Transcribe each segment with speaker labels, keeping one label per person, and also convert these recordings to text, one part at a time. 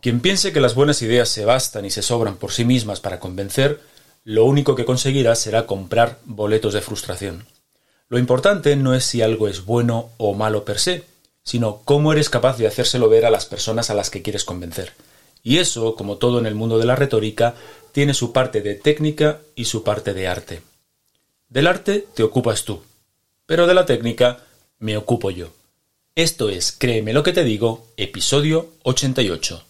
Speaker 1: Quien piense que las buenas ideas se bastan y se sobran por sí mismas para convencer, lo único que conseguirá será comprar boletos de frustración. Lo importante no es si algo es bueno o malo per se, sino cómo eres capaz de hacérselo ver a las personas a las que quieres convencer. Y eso, como todo en el mundo de la retórica, tiene su parte de técnica y su parte de arte. Del arte te ocupas tú, pero de la técnica me ocupo yo. Esto es Créeme lo que te digo, episodio 88.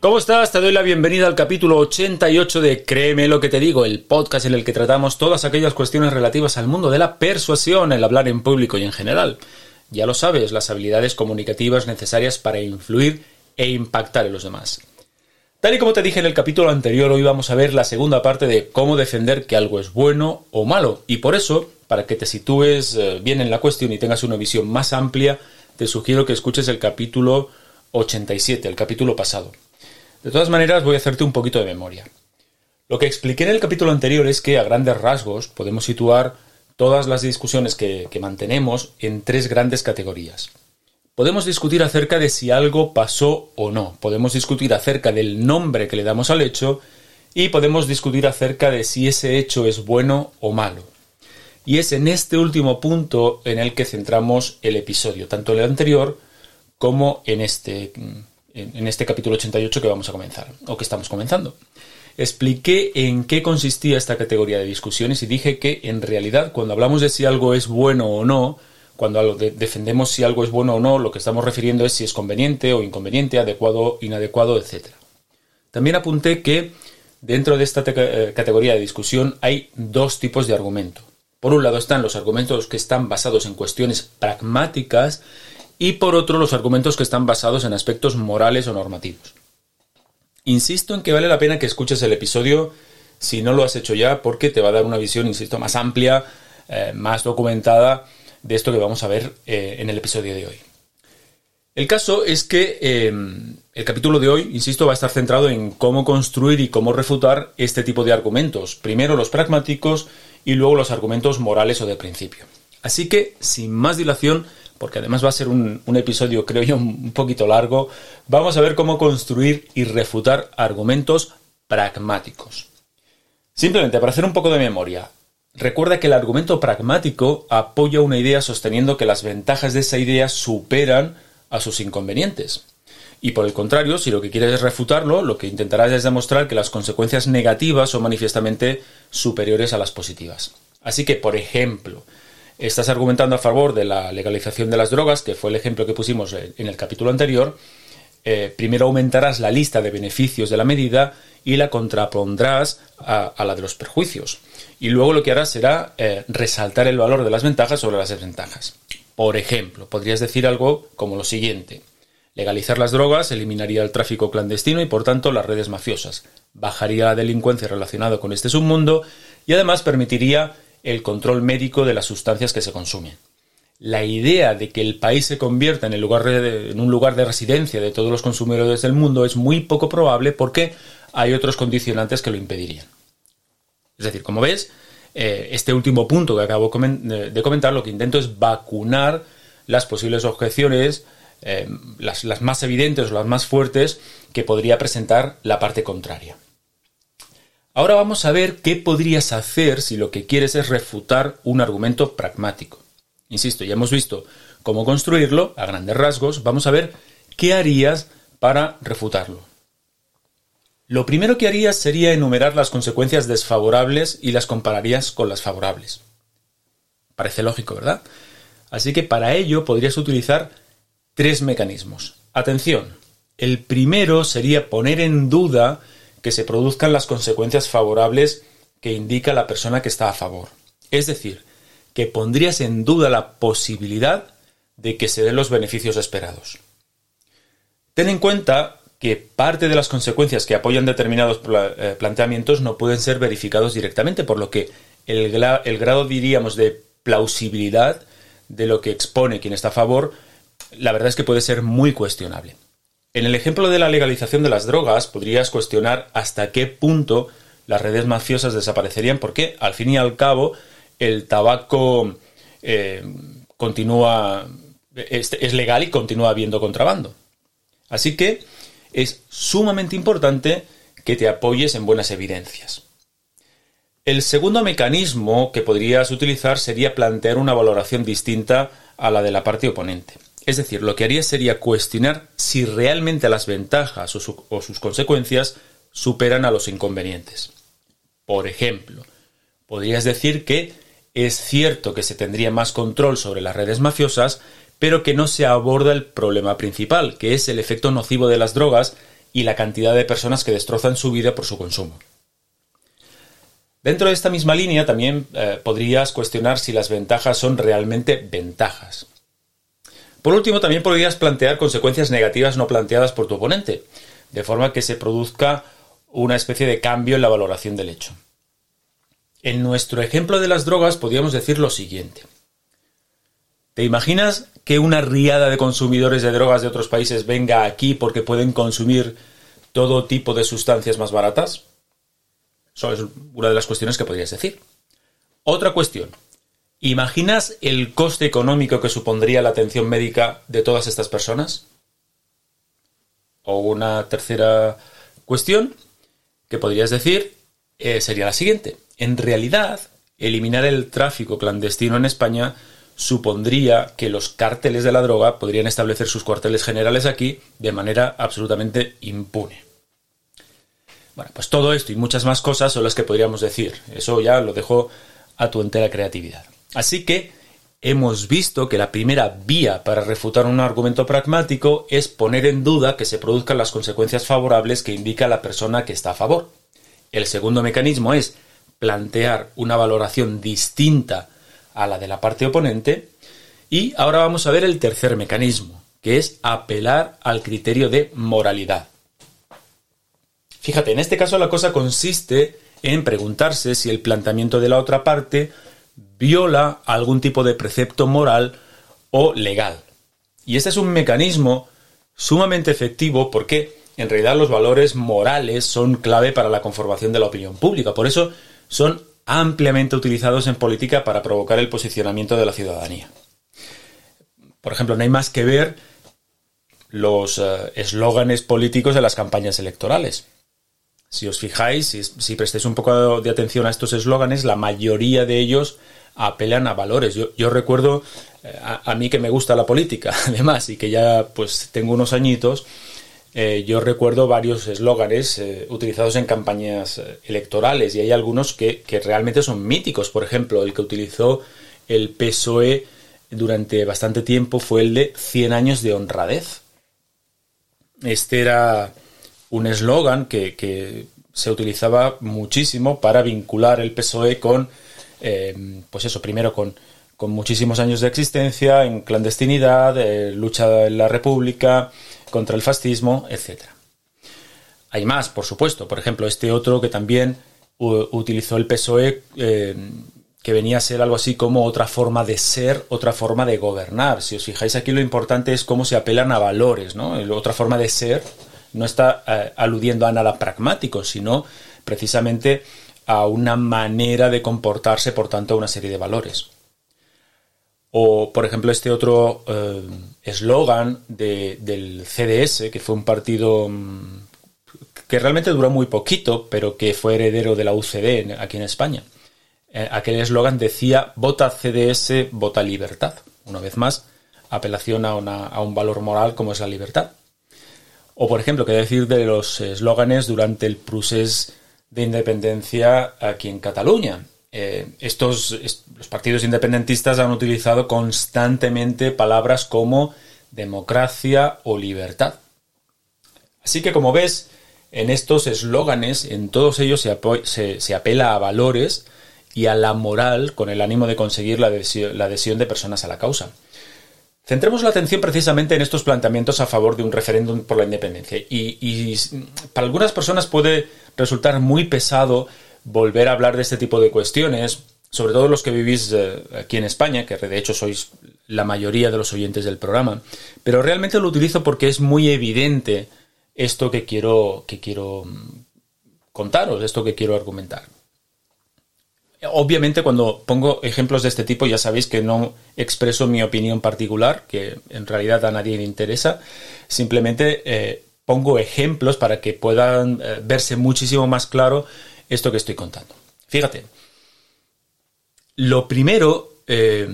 Speaker 1: ¿Cómo estás? Te doy la bienvenida al capítulo 88 de Créeme lo que te digo, el podcast en el que tratamos todas aquellas cuestiones relativas al mundo de la persuasión, el hablar en público y en general. Ya lo sabes, las habilidades comunicativas necesarias para influir e impactar en los demás. Tal y como te dije en el capítulo anterior, hoy vamos a ver la segunda parte de cómo defender que algo es bueno o malo. Y por eso, para que te sitúes eh, bien en la cuestión y tengas una visión más amplia, te sugiero que escuches el capítulo 87, el capítulo pasado. De todas maneras, voy a hacerte un poquito de memoria. Lo que expliqué en el capítulo anterior es que a grandes rasgos podemos situar todas las discusiones que, mantenemos en tres grandes categorías. Podemos discutir acerca de si algo pasó o no, podemos discutir acerca del nombre que le damos al hecho y podemos discutir acerca de si ese hecho es bueno o malo. Y es en este último punto en el que centramos el episodio, tanto el anterior como en este, en este capítulo 88 que vamos a comenzar, o que estamos comenzando. Expliqué en qué consistía esta categoría de discusiones y dije que en realidad cuando hablamos de si algo es bueno o no, cuando defendemos si algo es bueno o no, lo que estamos refiriendo es si es conveniente o inconveniente, adecuado, inadecuado, etc. También apunté que dentro de esta eh, categoría de discusión hay dos tipos de argumento. Por un lado están los argumentos que están basados en cuestiones pragmáticas y por otro los argumentos que están basados en aspectos morales o normativos. Insisto en que vale la pena que escuches el episodio si no lo has hecho ya porque te va a dar una visión, insisto, más amplia, eh, más documentada de esto que vamos a ver eh, en el episodio de hoy. El caso es que em, el capítulo de hoy, insisto, va a estar centrado en cómo construir y cómo refutar este tipo de argumentos. Primero los pragmáticos y luego los argumentos morales o de principio. Así que, sin más dilación, porque además va a ser un, episodio, creo yo, un poquito largo, vamos a ver cómo construir y refutar argumentos pragmáticos. Simplemente para hacer un poco de memoria, recuerda que el argumento pragmático apoya una idea sosteniendo que las ventajas de esa idea superan a sus inconvenientes. Y por el contrario, si lo que quieres es refutarlo, lo que intentarás es demostrar que las consecuencias negativas son manifiestamente superiores a las positivas. Así que, por ejemplo, estás argumentando a favor de la legalización de las drogas, que fue el ejemplo que pusimos en el capítulo anterior, eh, primero aumentarás la lista de beneficios de la medida y la contrapondrás a, la de los perjuicios. y luego lo que hará será eh, resaltar el valor de las ventajas sobre las desventajas. Por ejemplo, podrías decir algo como lo siguiente. Legalizar las drogas eliminaría el tráfico clandestino y por tanto las redes mafiosas, bajaría la delincuencia relacionada con este submundo y además permitiría el control médico de las sustancias que se consumen. La idea de que el país se convierta en, un lugar de residencia de todos los consumidores del mundo es muy poco probable porque hay otros condicionantes que lo impedirían. Es decir, como ves, eh, este último punto que acabo de comentar lo que intento es vacunar las posibles objeciones, eh, las más evidentes o las más fuertes que podría presentar la parte contraria. Ahora vamos a ver qué podrías hacer si lo que quieres es refutar un argumento pragmático. Insisto, ya hemos visto cómo construirlo a grandes rasgos, vamos a ver qué harías para refutarlo. Lo primero que harías sería enumerar las consecuencias desfavorables y las compararías con las favorables. Parece lógico, ¿verdad? Así que para ello podrías utilizar tres mecanismos. Atención, el primero sería poner en duda que se produzcan las consecuencias favorables que indica la persona que está a favor. Es decir, que pondrías en duda la posibilidad de que se den los beneficios esperados. Ten en cuenta que parte de las consecuencias que apoyan determinados eh, planteamientos no pueden ser verificados directamente, por lo que el, grado, diríamos, de plausibilidad de lo que expone quien está a favor, la verdad es que puede ser muy cuestionable. En el ejemplo de la legalización de las drogas, podrías cuestionar hasta qué punto las redes mafiosas desaparecerían, porque al fin y al cabo el tabaco eh, continúa es legal y continúa habiendo contrabando. Así que es sumamente importante que te apoyes en buenas evidencias. El segundo mecanismo que podrías utilizar sería plantear una valoración distinta a la de la parte oponente. Es decir, lo que harías sería cuestionar si realmente las ventajas o, o sus consecuencias superan a los inconvenientes. Por ejemplo, podrías decir que es cierto que se tendría más control sobre las redes mafiosas, pero que no se aborda el problema principal, que es el efecto nocivo de las drogas y la cantidad de personas que destrozan su vida por su consumo. Dentro de esta misma línea también eh, podrías cuestionar si las ventajas son realmente ventajas. Por último, también podrías plantear consecuencias negativas no planteadas por tu oponente, de forma que se produzca una especie de cambio en la valoración del hecho. En nuestro ejemplo de las drogas podríamos decir lo siguiente. ¿Te imaginas que una riada de consumidores de drogas de otros países venga aquí porque pueden consumir todo tipo de sustancias más baratas? Eso es una de las cuestiones que podrías decir. Otra cuestión. ¿Imaginas el coste económico que supondría la atención médica de todas estas personas? O una tercera cuestión que podrías decir eh, sería la siguiente. En realidad, eliminar el tráfico clandestino en España supondría que los cárteles de la droga podrían establecer sus cuarteles generales aquí de manera absolutamente impune. Bueno, pues todo esto y muchas más cosas son las que podríamos decir. Eso ya lo dejo a tu entera creatividad. Así que hemos visto que la primera vía para refutar un argumento pragmático es poner en duda que se produzcan las consecuencias favorables que indica la persona que está a favor. El segundo mecanismo es plantear una valoración distinta a la de la parte oponente. Y ahora vamos a ver el tercer mecanismo, que es apelar al criterio de moralidad. Fíjate, en este caso la cosa consiste en preguntarse si el planteamiento de la otra parte viola algún tipo de precepto moral o legal. Y este es un mecanismo sumamente efectivo porque en realidad los valores morales son clave para la conformación de la opinión pública. Por eso son ampliamente utilizados en política para provocar el posicionamiento de la ciudadanía. Por ejemplo, no hay más que ver los eh, eslóganes políticos de las campañas electorales. Si os fijáis, si, prestéis un poco de atención a estos eslóganes, la mayoría de ellos apelan a valores. Yo, recuerdo eh, a, mí que me gusta la política, además, y que ya pues tengo unos añitos, eh, yo recuerdo varios eslóganes eh, utilizados en campañas electorales y hay algunos que, realmente son míticos. Por ejemplo, el que utilizó el PSOE durante bastante tiempo fue el de 100 años de honradez. Este era un eslogan que, se utilizaba muchísimo para vincular el PSOE con, eh, pues eso, primero con, con, muchísimos años de existencia, en clandestinidad, eh, lucha en la República, contra el fascismo, etc. Hay más, por supuesto. Por ejemplo, este otro que también utilizó el PSOE, eh, que venía a ser algo así como otra forma de ser, otra forma de gobernar. Si os fijáis aquí, lo importante es cómo se apelan a valores, ¿no? Otra forma de ser no está eh, aludiendo a nada pragmático, sino precisamente a una manera de comportarse, por tanto, a una serie de valores. O, por ejemplo, este otro eh, eslogan del CDS, que fue un partido mm, que realmente duró muy poquito, pero que fue heredero de la UCD aquí en España. Eh, aquel eslogan decía, vota CDS, vota libertad. Una vez más, apelación a, a un valor moral como es la libertad. O, por ejemplo, qué decir de los eslóganes durante el procés de independencia aquí en Cataluña. Eh, estos los partidos independentistas han utilizado constantemente palabras como democracia o libertad. Así que, como ves, en estos eslóganes, en todos ellos se, se, apela a valores y a la moral con el ánimo de conseguir la adhesión de personas a la causa. Centremos la atención precisamente en estos planteamientos a favor de un referéndum por la independencia. Y, para algunas personas puede resultar muy pesado volver a hablar de este tipo de cuestiones, sobre todo los que vivís eh, aquí en España, que de hecho sois la mayoría de los oyentes del programa. Pero realmente lo utilizo porque es muy evidente esto que quiero, que quiero mm, contaros, esto que quiero argumentar. Obviamente cuando pongo ejemplos de este tipo ya sabéis que no expreso mi opinión particular, que en realidad a nadie le interesa, simplemente eh, pongo ejemplos para que puedan eh, verse muchísimo más claro esto que estoy contando. Fíjate, lo primero, eh,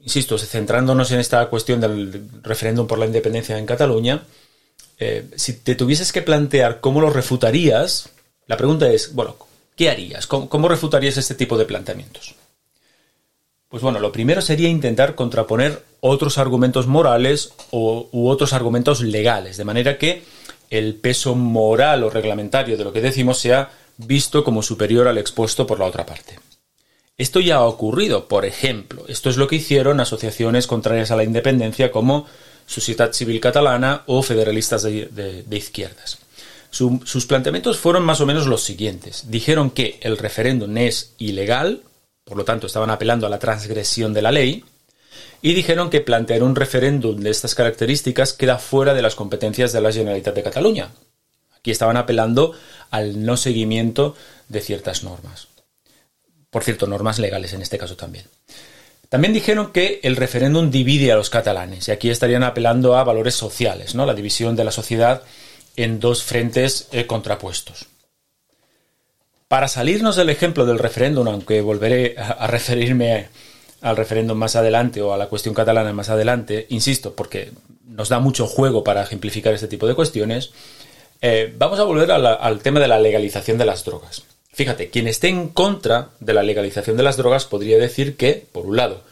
Speaker 1: insisto, centrándonos en esta cuestión del referéndum por la independencia en Cataluña, si te tuvieses que plantear cómo lo refutarías, la pregunta es, bueno, ¿qué harías? ¿Cómo, refutarías este tipo de planteamientos? Pues bueno, lo primero sería intentar contraponer otros argumentos morales o, u otros argumentos legales, de manera que el peso moral o reglamentario de lo que decimos sea visto como superior al expuesto por la otra parte. Esto ya ha ocurrido, por ejemplo, esto es lo que hicieron asociaciones contrarias a la independencia como Sociedad Civil Catalana o federalistas de izquierdas sus planteamientos fueron más o menos los siguientes. Dijeron que el referéndum es ilegal, por lo tanto estaban apelando a la transgresión de la ley, y dijeron que plantear un referéndum de estas características queda fuera de las competencias de la Generalitat de Cataluña. Aquí estaban apelando al no seguimiento de ciertas normas. Por cierto, normas legales en este caso también. También dijeron que el referéndum divide a los catalanes, y aquí estarían apelando a valores sociales, ¿no? La división de la sociedad en dos frentes eh, contrapuestos. Para salirnos del ejemplo del referéndum, aunque volveré a, referirme al referéndum más adelante o a la cuestión catalana más adelante, insisto, porque nos da mucho juego para ejemplificar este tipo de cuestiones, eh, vamos a volver al tema de la legalización de las drogas. Fíjate, quien esté en contra de la legalización de las drogas podría decir que, por un lado,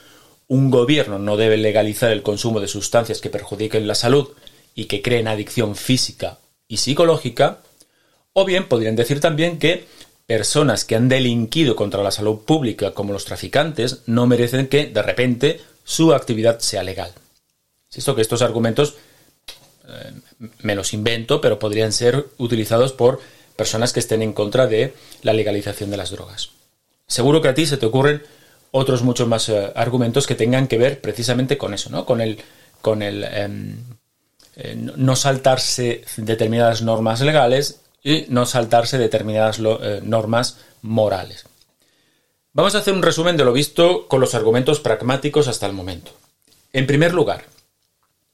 Speaker 1: un gobierno no debe legalizar el consumo de sustancias que perjudiquen la salud y que creen adicción física y psicológica, o bien podrían decir también que personas que han delinquido contra la salud pública como los traficantes no merecen que de repente su actividad sea legal. Esto que estos argumentos eh, me los invento, pero podrían ser utilizados por personas que estén en contra de la legalización de las drogas. Seguro que a ti se te ocurren otros muchos más eh, argumentos que tengan que ver precisamente con eso, ¿no? Con el, con el em, eh, no saltarse determinadas normas legales y no saltarse determinadas eh, normas morales. Vamos a hacer un resumen de lo visto con los argumentos pragmáticos hasta el momento. En primer lugar,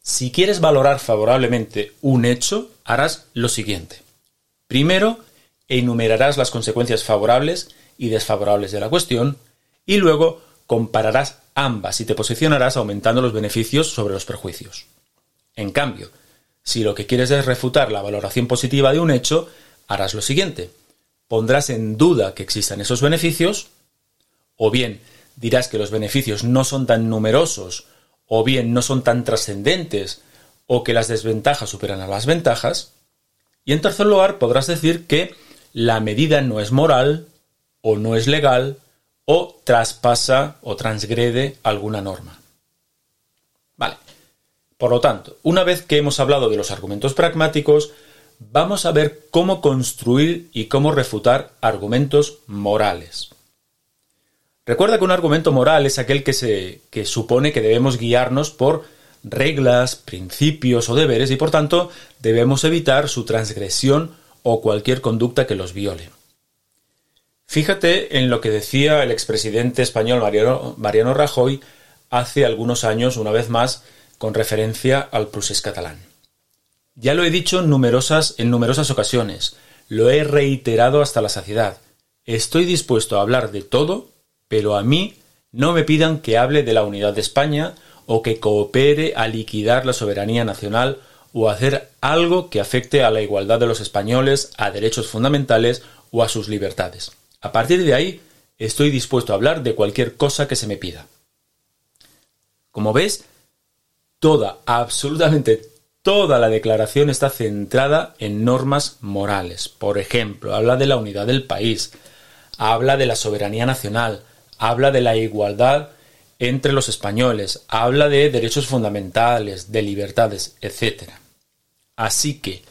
Speaker 1: si quieres valorar favorablemente un hecho, harás lo siguiente. Primero, enumerarás las consecuencias favorables y desfavorables de la cuestión y luego compararás ambas y te posicionarás aumentando los beneficios sobre los perjuicios. En cambio, si lo que quieres es refutar la valoración positiva de un hecho, harás lo siguiente. Pondrás en duda que existan esos beneficios, o bien dirás que los beneficios no son tan numerosos, o bien no son tan trascendentes, o que las desventajas superan a las ventajas, y en tercer lugar podrás decir que la medida no es moral o no es legal o traspasa o transgrede alguna norma. Por lo tanto, una vez que hemos hablado de los argumentos pragmáticos, vamos a ver cómo construir y cómo refutar argumentos morales. Recuerda que un argumento moral es aquel que, se, que supone que debemos guiarnos por reglas, principios o deberes y por tanto debemos evitar su transgresión o cualquier conducta que los viole. Fíjate en lo que decía el expresidente español Mariano, Rajoy hace algunos años, una vez más, con referencia al procés catalán. Ya lo he dicho en numerosas, en numerosas ocasiones, lo he reiterado hasta la saciedad. Estoy dispuesto a hablar de todo, pero a mí no me pidan que hable de la unidad de España o que coopere a liquidar la soberanía nacional o hacer algo que afecte a la igualdad de los españoles, a derechos fundamentales o a sus libertades. A partir de ahí, estoy dispuesto a hablar de cualquier cosa que se me pida. Como ves, toda, absolutamente toda la declaración está centrada en normas morales. Por ejemplo, habla de la unidad del país, habla de la soberanía nacional, habla de la igualdad entre los españoles, habla de derechos fundamentales, de libertades, etc. Así que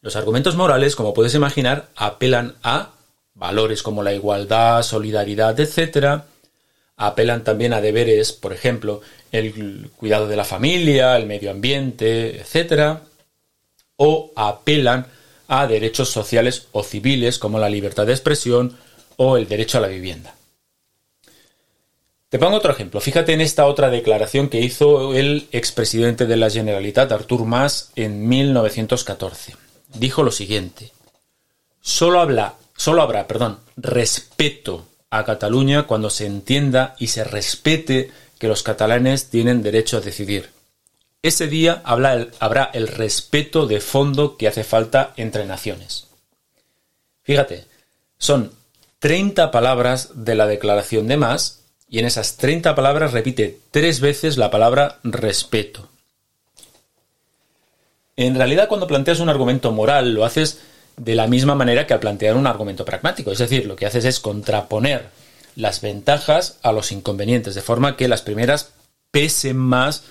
Speaker 1: los argumentos morales, como puedes imaginar, apelan a valores como la igualdad, solidaridad, etc. Apelan también a deberes, por ejemplo, el cuidado de la familia, el medio ambiente, etc. O apelan a derechos sociales o civiles como la libertad de expresión o el derecho a la vivienda. Te pongo otro ejemplo. Fíjate en esta otra declaración que hizo el expresidente de la Generalitat, Artur Mas, en 1914. Dijo lo siguiente: Solo, habla, solo habrá perdón, respeto a Cataluña cuando se entienda y se respete que los catalanes tienen derecho a decidir. Ese día habrá el respeto de fondo que hace falta entre naciones. Fíjate, son 30 palabras de la declaración de Mas y en esas 30 palabras repite tres veces la palabra respeto. En realidad, cuando planteas un argumento moral, lo haces de la misma manera que al plantear un argumento pragmático. Es decir, lo que haces es contraponer las ventajas a los inconvenientes, de forma que las primeras pesen más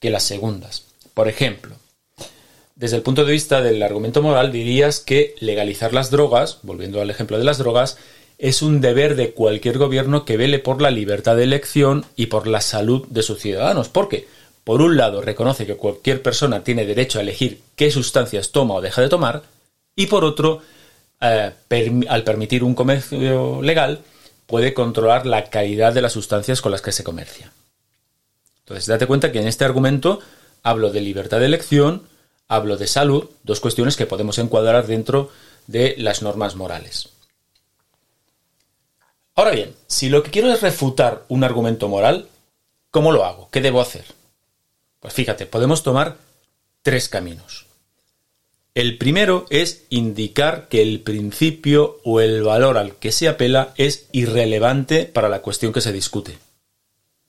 Speaker 1: que las segundas. Por ejemplo, desde el punto de vista del argumento moral, dirías que legalizar las drogas, volviendo al ejemplo de las drogas, es un deber de cualquier gobierno que vele por la libertad de elección y por la salud de sus ciudadanos. Porque, por un lado, reconoce que cualquier persona tiene derecho a elegir qué sustancias toma o deja de tomar, y por otro, eh, al permitir un comercio legal, puede controlar la calidad de las sustancias con las que se comercia. Entonces, date cuenta que en este argumento hablo de libertad de elección, hablo de salud, dos cuestiones que podemos encuadrar dentro de las normas morales. Ahora bien, si lo que quiero es refutar un argumento moral, ¿cómo lo hago? ¿Qué debo hacer? Pues fíjate, podemos tomar tres caminos. El primero es indicar que el principio o el valor al que se apela es irrelevante para la cuestión que se discute.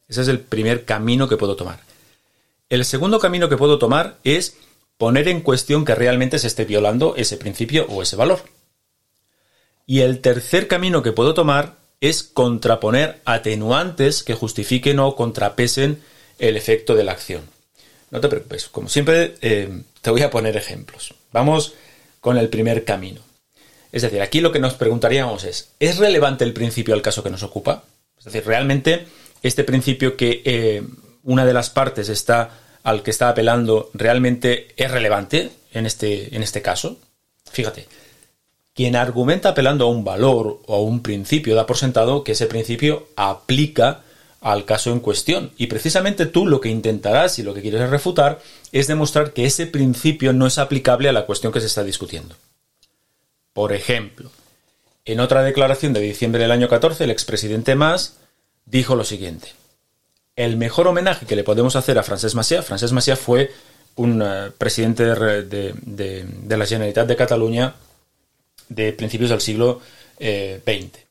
Speaker 1: Ese es el primer camino que puedo tomar. El segundo camino que puedo tomar es poner en cuestión que realmente se esté violando ese principio o ese valor. Y el tercer camino que puedo tomar es contraponer atenuantes que justifiquen o contrapesen el efecto de la acción. No te preocupes, como siempre eh, te voy a poner ejemplos. Vamos con el primer camino. Es decir, aquí lo que nos preguntaríamos es, ¿es relevante el principio al caso que nos ocupa? Es decir, ¿realmente este principio que eh, una de las partes está al que está apelando realmente es relevante en este, en este caso? Fíjate, quien argumenta apelando a un valor o a un principio da por sentado que ese principio aplica al caso en cuestión. Y precisamente tú lo que intentarás y lo que quieres refutar es demostrar que ese principio no es aplicable a la cuestión que se está discutiendo. Por ejemplo, en otra declaración de diciembre del año 14, el expresidente Mas dijo lo siguiente. El mejor homenaje que le podemos hacer a Francesc Macià, Francesc Macià fue un eh, presidente de, la Generalitat de Cataluña de principios del siglo XX. Eh,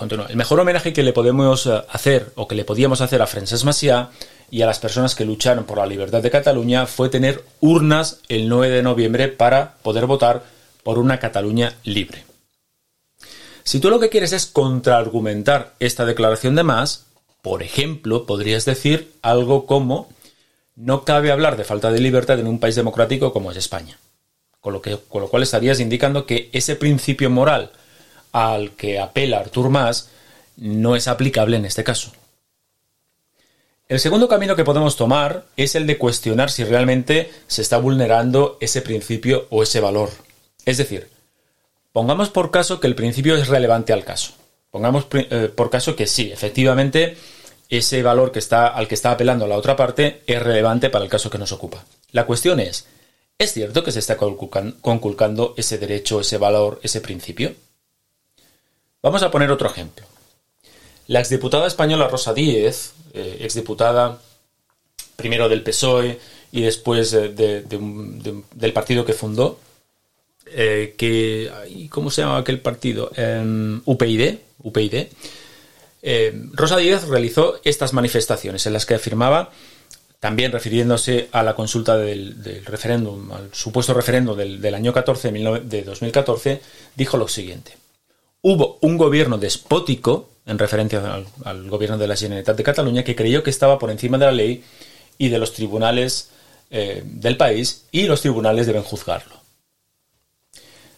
Speaker 1: El mejor homenaje que le podemos eh, hacer o que le podíamos hacer a Francesc Macià y a las personas que lucharon por la libertad de Cataluña fue tener urnas el 9 de noviembre para poder votar por una Cataluña libre. Si tú lo que quieres es contraargumentar esta declaración de más, por ejemplo, podrías decir algo como no cabe hablar de falta de libertad en un país democrático como es España. Con lo, que, con lo cual estarías indicando que ese principio moral al que apela Artur Mas no es aplicable en este caso. El segundo camino que podemos tomar es el de cuestionar si realmente se está vulnerando ese principio o ese valor. Es decir, pongamos por caso que el principio es relevante al caso. Pongamos eh, por caso que sí, efectivamente, ese valor que está, al que está apelando la otra parte es relevante para el caso que nos ocupa. La cuestión es, ¿es cierto que se está conculcando ese derecho, ese valor, ese principio? Vamos a poner otro ejemplo. La exdiputada española Rosa Díez, eh, exdiputada primero del PSOE y después del partido que fundó, eh, que, ¿cómo se llama aquel partido? Em, UPyD, UPyD. Eh, Rosa Díez realizó estas manifestaciones en las que afirmaba, también refiriéndose a la consulta del, referéndum, al supuesto referéndum del, año 14, de 2014, dijo lo siguiente. Hubo un gobierno despótico, en referencia al, gobierno de la Generalitat de Cataluña, que creyó que estaba por encima de la ley y de los tribunales eh, del país y los tribunales deben juzgarlo.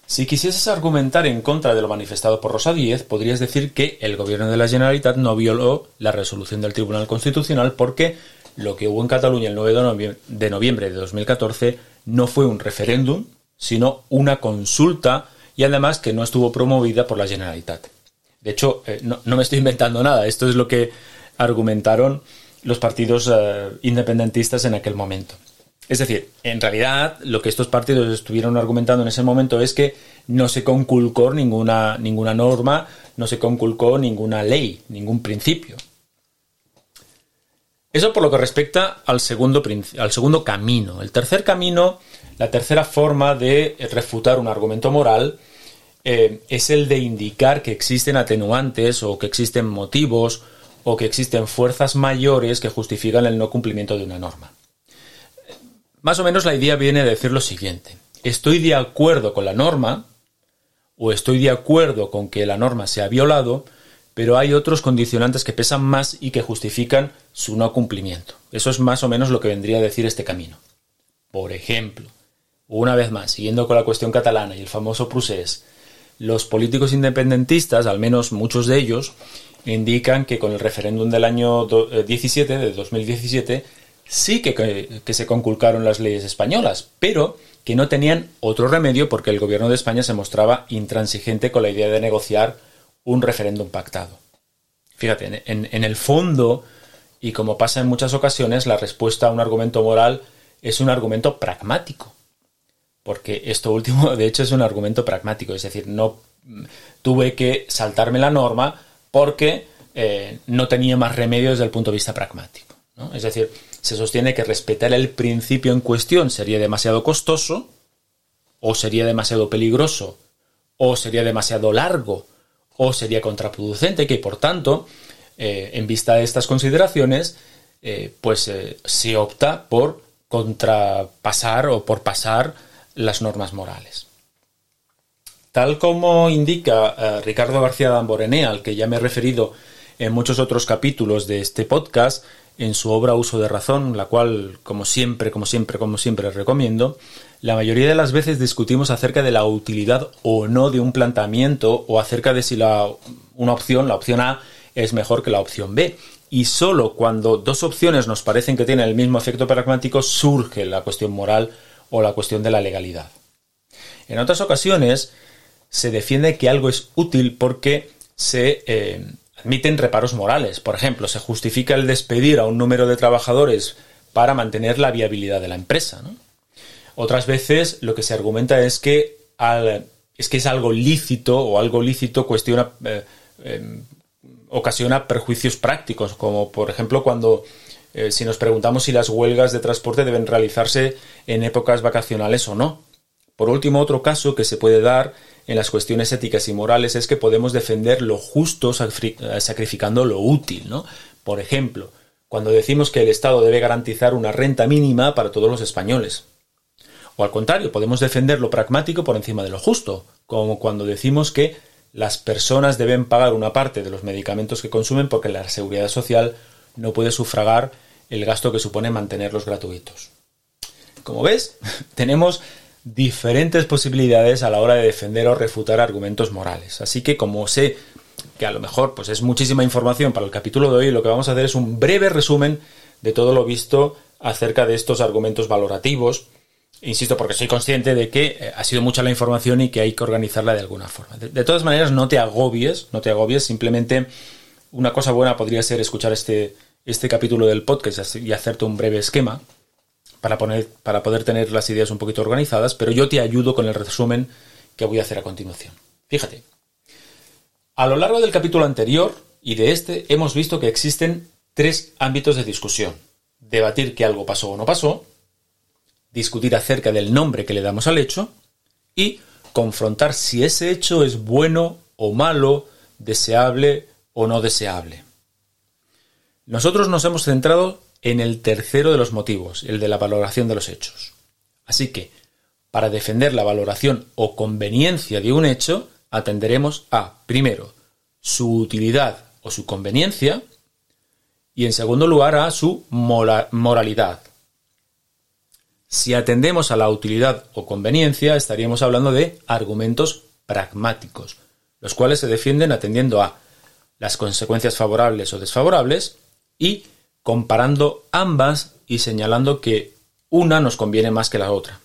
Speaker 1: Si quisieses argumentar en contra de lo manifestado por Rosa Díez, podrías decir que el gobierno de la Generalitat no violó la resolución del Tribunal Constitucional porque lo que hubo en Cataluña el 9 de noviembre de 2014 no fue un referéndum, sino una consulta y además que no estuvo promovida por la Generalitat. De hecho, eh, no, me estoy inventando nada, esto es lo que argumentaron los partidos eh, independentistas en aquel momento. Es decir, en realidad lo que estos partidos estuvieron argumentando en ese momento es que no se conculcó ninguna, ninguna norma, no se conculcó ninguna ley, ningún principio. Eso por lo que respecta al segundo, al segundo camino. El tercer camino, la tercera forma de refutar un argumento moral, eh, es el de indicar que existen atenuantes o que existen motivos o que existen fuerzas mayores que justifican el no cumplimiento de una norma. Más o menos la idea viene a decir lo siguiente. Estoy de acuerdo con la norma o estoy de acuerdo con que la norma se ha violado, pero hay otros condicionantes que pesan más y que justifican su no cumplimiento. Eso es más o menos lo que vendría a decir este camino. Por ejemplo, una vez más, siguiendo con la cuestión catalana y el famoso procés, los políticos independentistas, al menos muchos de ellos, indican que con el referéndum del año 17, eh, de 2017, sí que, se conculcaron las leyes españolas, pero que no tenían otro remedio porque el gobierno de España se mostraba intransigente con la idea de negociar un referéndum pactado. Fíjate, en, el fondo, y como pasa en muchas ocasiones, la respuesta a un argumento moral es un argumento pragmático. Porque esto último, de hecho, es un argumento pragmático. Es decir, no tuve que saltarme la norma porque eh, no tenía más remedio desde el punto de vista pragmático. Es decir, se sostiene que respetar el principio en cuestión sería demasiado costoso, o sería demasiado peligroso, o sería demasiado largo, o sería contraproducente, que por tanto, eh, en vista de estas consideraciones, eh, pues se opta por contrapasar o por pasar las normas morales. Tal como indica Ricardo García Damborenea, al que ya me he referido en muchos otros capítulos de este podcast, en su obra Uso de Razón, la cual, como siempre, como siempre, como siempre recomiendo, la mayoría de las veces discutimos acerca de la utilidad o no de un planteamiento o acerca de si la, una opción, la opción A, es mejor que la opción B. Y solo cuando dos opciones nos parecen que tienen el mismo efecto pragmático surge la cuestión moral o la cuestión de la legalidad. En otras ocasiones se defiende que algo es útil porque se eh, admiten reparos morales. Por ejemplo, se justifica el despedir a un número de trabajadores para mantener la viabilidad de la empresa. Otras veces lo que se argumenta es que, es, que es algo lícito o algo lícito cuestiona, eh, em, ocasiona perjuicios prácticos, como por ejemplo cuando eh, si nos preguntamos si las huelgas de transporte deben realizarse en épocas vacacionales o no. Por último, otro caso que se puede dar en las cuestiones éticas y morales es que podemos defender lo justo eh, sacrificando lo útil, ¿no? Por ejemplo, cuando decimos que el Estado debe garantizar una renta mínima para todos los españoles. O al contrario, podemos defender lo pragmático por encima de lo justo, como cuando decimos que las personas deben pagar una parte de los medicamentos que consumen porque la seguridad social no puede sufragar el gasto que supone mantenerlos gratuitos. Como ves, tenemos diferentes posibilidades a la hora de defender o refutar argumentos morales. Así que como sé que a lo mejor pues es muchísima información para el capítulo de hoy, lo que vamos a hacer es un breve resumen de todo lo visto acerca de estos argumentos valorativos. Insisto, porque soy consciente de que eh, ha sido mucha la información y que hay que organizarla de alguna forma. De, todas maneras, no te agobies, no te agobies, simplemente una cosa buena podría ser escuchar este, este capítulo del podcast y hacerte un breve esquema para, poner, para poder tener las ideas un poquito organizadas, pero yo te ayudo con el resumen que voy a hacer a continuación. Fíjate, a lo largo del capítulo anterior y de este hemos visto que existen tres ámbitos de discusión. Debatir que algo pasó o no pasó, discutir acerca del nombre que le damos al hecho y confrontar si ese hecho es bueno o malo, deseable o no deseable. Nosotros nos hemos centrado en el tercero de los motivos, el de la valoración de los hechos. Así que, para defender la valoración o conveniencia de un hecho, atenderemos a, primero, su utilidad o su conveniencia, y en segundo lugar a su moralidad. Si atendemos a la utilidad o conveniencia, estaríamos hablando de argumentos pragmáticos, los cuales se defienden atendiendo a las consecuencias favorables o desfavorables y comparando ambas y señalando que una nos conviene más que la otra.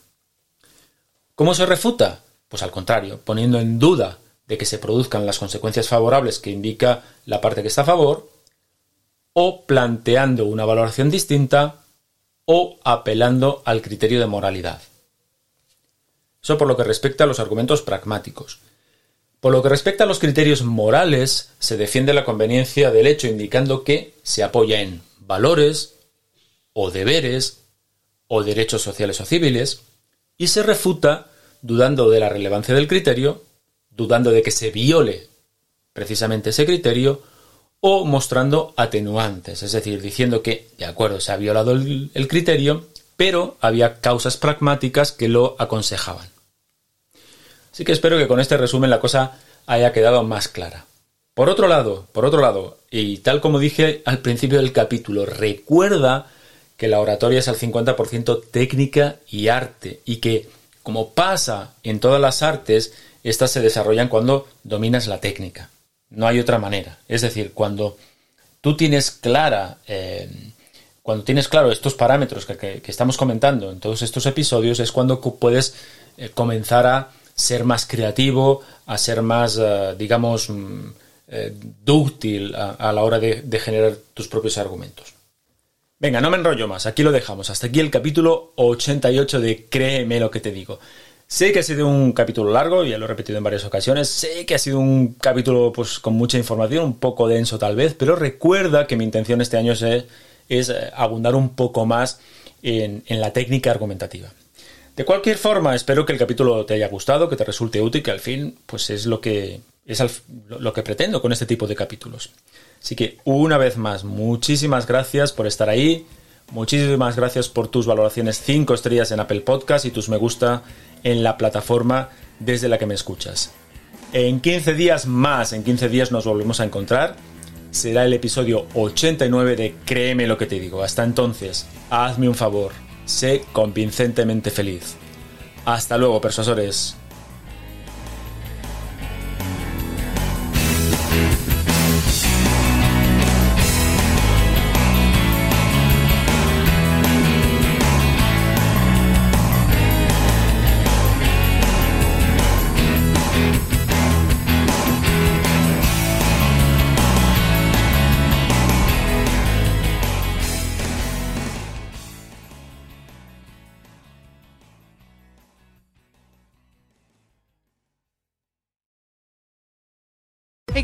Speaker 1: ¿Cómo se refuta? Pues al contrario, poniendo en duda de que se produzcan las consecuencias favorables que indica la parte que está a favor, o planteando una valoración distinta, o apelando al criterio de moralidad. Eso por lo que respecta a los argumentos pragmáticos. Por lo que respecta a los criterios morales, se defiende la conveniencia del hecho indicando que se apoya en valores o deberes o derechos sociales o civiles y se refuta dudando de la relevancia del criterio, dudando de que se viole precisamente ese criterio o mostrando atenuantes, es decir, diciendo que, de acuerdo, se ha violado el, criterio, pero había causas pragmáticas que lo aconsejaban. Así que espero que con este resumen la cosa haya quedado más clara. Por otro lado, por otro lado, y tal como dije al principio del capítulo, recuerda que la oratoria es al 50% técnica y arte, y que, como pasa en todas las artes, estas se desarrollan cuando dominas la técnica. No hay otra manera. Es decir, cuando tú tienes clara, eh, cuando tienes claro estos parámetros que, estamos comentando en todos estos episodios, es cuando puedes eh, comenzar a ser más creativo, a ser más, eh, digamos, mm, eh, dúctil a, la hora de, generar tus propios argumentos. Venga, no me enrollo más, aquí lo dejamos. Hasta aquí el capítulo 88 de Créeme lo que te digo. Sé que ha sido un capítulo largo, ya lo he repetido en varias ocasiones, sé que ha sido un capítulo pues, con mucha información, un poco denso tal vez, pero recuerda que mi intención este año es, es eh, abundar un poco más en, en, la técnica argumentativa. De cualquier forma, espero que el capítulo te haya gustado, que te resulte útil, que al fin pues es lo que es lo que pretendo con este tipo de capítulos. Así que una vez más, muchísimas gracias por estar ahí. Muchísimas gracias por tus valoraciones 5 estrellas en Apple Podcast y tus me gusta en la plataforma desde la que me escuchas. En 15 días más, en 15 días nos volvemos a encontrar. Será el episodio 89 de Créeme lo que te digo. Hasta entonces, hazme un favor, sé convincentemente feliz. Hasta luego, persuasores.